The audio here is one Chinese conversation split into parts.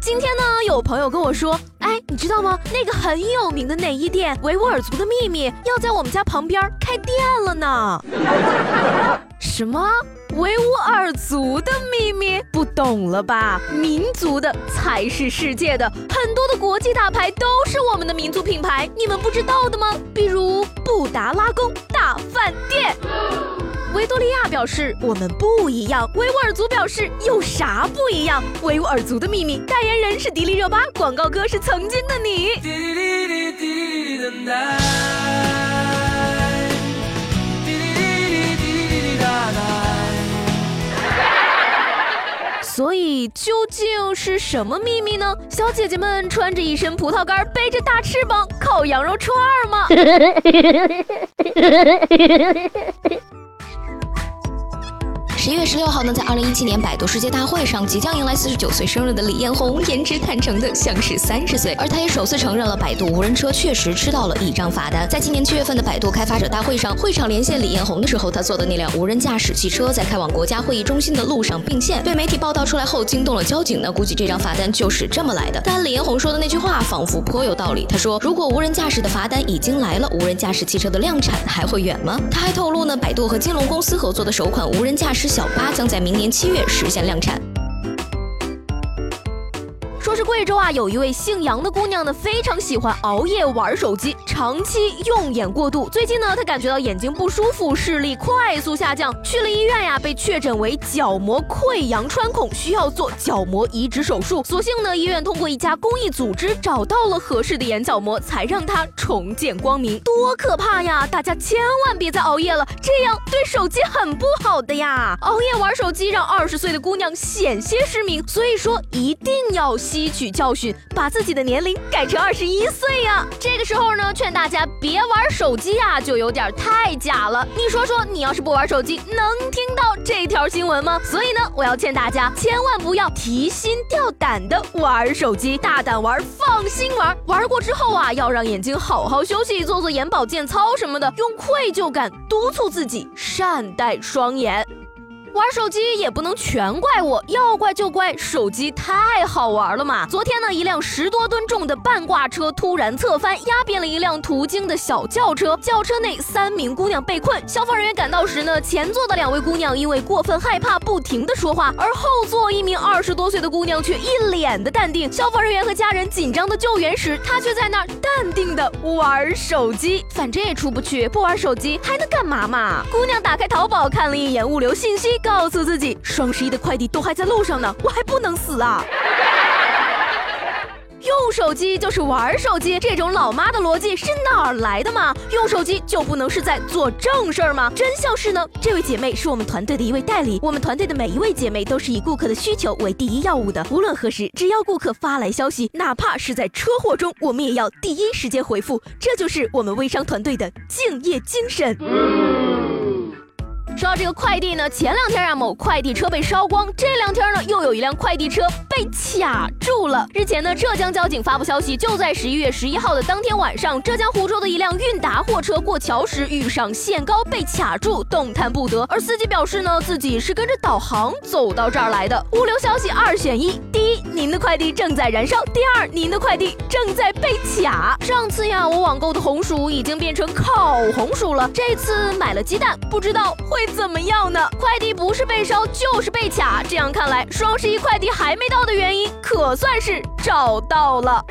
今天呢，有朋友跟我说，哎，你知道吗？那个很有名的内衣店维吾尔族的秘密要在我们家旁边开店了呢。什么？维吾尔族的秘密？不懂了吧？民族的才是世界的，很多的国际大牌都是我们的民族品牌，你们不知道的吗？比如布达拉宫大饭店。维多利亚表示我们不一样，维吾尔族表示有啥不一样？维吾尔族的秘密代言人是迪丽热巴，广告歌是曾经的你。所以究竟是什么秘密呢？小姐姐们穿着一身葡萄干，背着大翅膀，烤羊肉串吗？十一月十六号呢，在二零一七年百度世界大会上，即将迎来四十九岁生日的李彦宏，颜值坦诚的像是三十岁，而他也首次承认了百度无人车确实吃到了一张罚单。在今年七月份的百度开发者大会上，会场连线李彦宏的时候，他坐的那辆无人驾驶汽车在开往国家会议中心的路上并线，被媒体报道出来后惊动了交警，呢估计这张罚单就是这么来的。但李彦宏说的那句话仿佛颇有道理，他说如果无人驾驶的罚单已经来了，无人驾驶汽车的量产还会远吗？他还透露呢，百度和金龙公司合作的首款无人驾驶。小小八将在明年七月实现量产。说是贵州啊，有一位姓杨的姑娘呢，非常喜欢熬夜玩手机，长期用眼过度。最近呢，她感觉到眼睛不舒服，视力快速下降，去了医院呀，被确诊为角膜溃疡穿孔，需要做角膜移植手术。所幸呢，医院通过一家公益组织找到了合适的眼角膜，才让她重见光明。多可怕呀！大家千万别再熬夜了，这样对手机很不好的呀。熬夜玩手机让二十岁的姑娘险些失明，所以说一定要。吸取教训，把自己的年龄改成二十一岁呀！这个时候呢，劝大家别玩手机呀，就有点太假了。你说说，你要是不玩手机，能听到这条新闻吗？所以呢，我要劝大家，千万不要提心吊胆的玩手机，大胆玩，放心玩。玩过之后啊，要让眼睛好好休息，做做眼保健操什么的，用愧疚感督促自己善待双眼。玩手机也不能全怪我，要怪就怪手机太好玩了嘛。昨天呢，一辆十多吨重的半挂车突然侧翻，压扁了一辆途经的小轿车，轿车内三名姑娘被困。消防人员赶到时呢，前座的两位姑娘因为过分害怕，不停的说话，而后座一名二十多岁的姑娘却一脸的淡定。消防人员和家人紧张的救援时，她却在那儿淡定的玩手机，反正也出不去，不玩手机还能干嘛嘛？姑娘打开淘宝看了一眼物流信息。告诉自己，双十一的快递都还在路上呢，我还不能死啊！用手机就是玩手机，这种老妈的逻辑是哪儿来的嘛？用手机就不能是在做正事儿吗？真相是呢，这位姐妹是我们团队的一位代理，我们团队的每一位姐妹都是以顾客的需求为第一要务的，无论何时，只要顾客发来消息，哪怕是在车祸中，我们也要第一时间回复，这就是我们微商团队的敬业精神。说到这个快递呢，前两天啊，某快递车被烧光，这两天呢，又有一辆快递车被卡住了。日前呢，浙江交警发布消息，就在十一月十一号的当天晚上，浙江湖州的一辆韵达货车过桥时遇上限高被卡住，动弹不得。而司机表示呢，自己是跟着导航走到这儿来的。物流消息二选一：第一，您的快递正在燃烧；第二，您的快递正在被卡。上次呀，我网购的红薯已经变成烤红薯了，这次买了鸡蛋，不知道会。怎么样呢？快递不是被烧就是被卡，这样看来，双十一快递还没到的原因可算是找到了。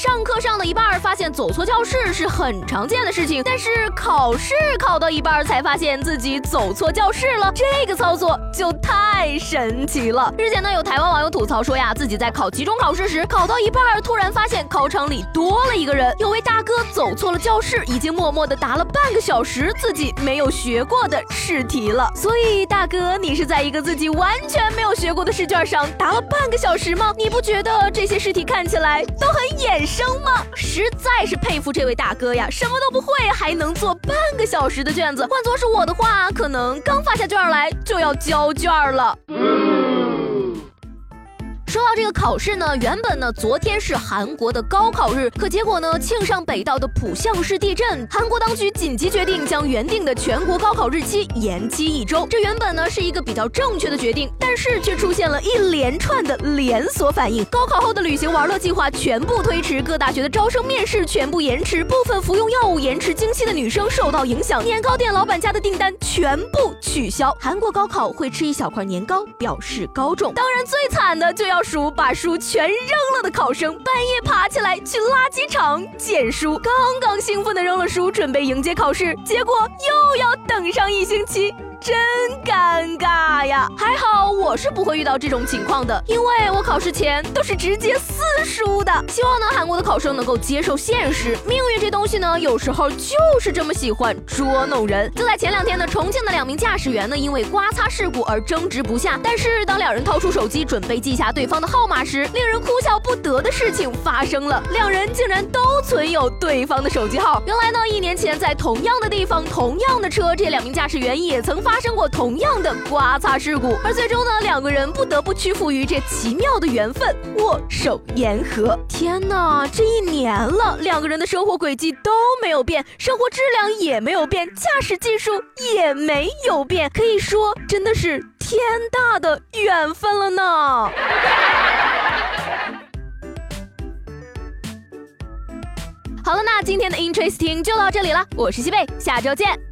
上课上到一半，发现走错教室是很常见的事情，但是考试考到一半才发现自己走错教室了，这个操作就太神奇了。日前呢，有台湾网友吐槽说呀，自己在考期中考试时，考到一半突然发现考场里多了一个人，有位大哥走错了教室，已经默默的答了半个小时自己没有学过的试题了。所以大哥，你是在一个自己完全没有学过的试卷上答了半个小时吗？你不觉得这些试题看起来都很眼？生吗？实在是佩服这位大哥呀，什么都不会还能做半个小时的卷子。换作是我的话，可能刚发下卷来就要交卷了。说到这个考试呢，原本呢昨天是韩国的高考日，可结果呢庆尚北道的浦项市地震，韩国当局紧急决定将原定的全国高考日期延期一周。这原本呢是一个比较正确的决定，但是却出现了一连串的连锁反应。高考后的旅行玩乐计划全部推迟，各大学的招生面试全部延迟，部分服用药物延迟经期的女生受到影响，年糕店老板家的订单全部取消。韩国高考会吃一小块年糕表示高中，当然最惨的就要。把书全扔了的考生，半夜爬起来去垃圾场捡书，刚刚兴奋的扔了书，准备迎接考试，结果又要等上一星期。真尴尬呀！还好我是不会遇到这种情况的，因为我考试前都是直接撕书的。希望呢，韩国的考生能够接受现实，命运这东西呢，有时候就是这么喜欢捉弄人。就在前两天呢，重庆的两名驾驶员呢，因为刮擦事故而争执不下。但是当两人掏出手机准备记下对方的号码时，令人哭笑不得的事情发生了，两人竟然都存有对方的手机号。原来呢，一年前在同样的地方、同样的车，这两名驾驶员也曾发。发生过同样的刮擦事故，而最终呢，两个人不得不屈服于这奇妙的缘分，握手言和。天哪，这一年了，两个人的生活轨迹都没有变，生活质量也没有变，驾驶技术也没有变，可以说真的是天大的缘分了呢。好了，那今天的 Interesting 就到这里了，我是西贝，下周见。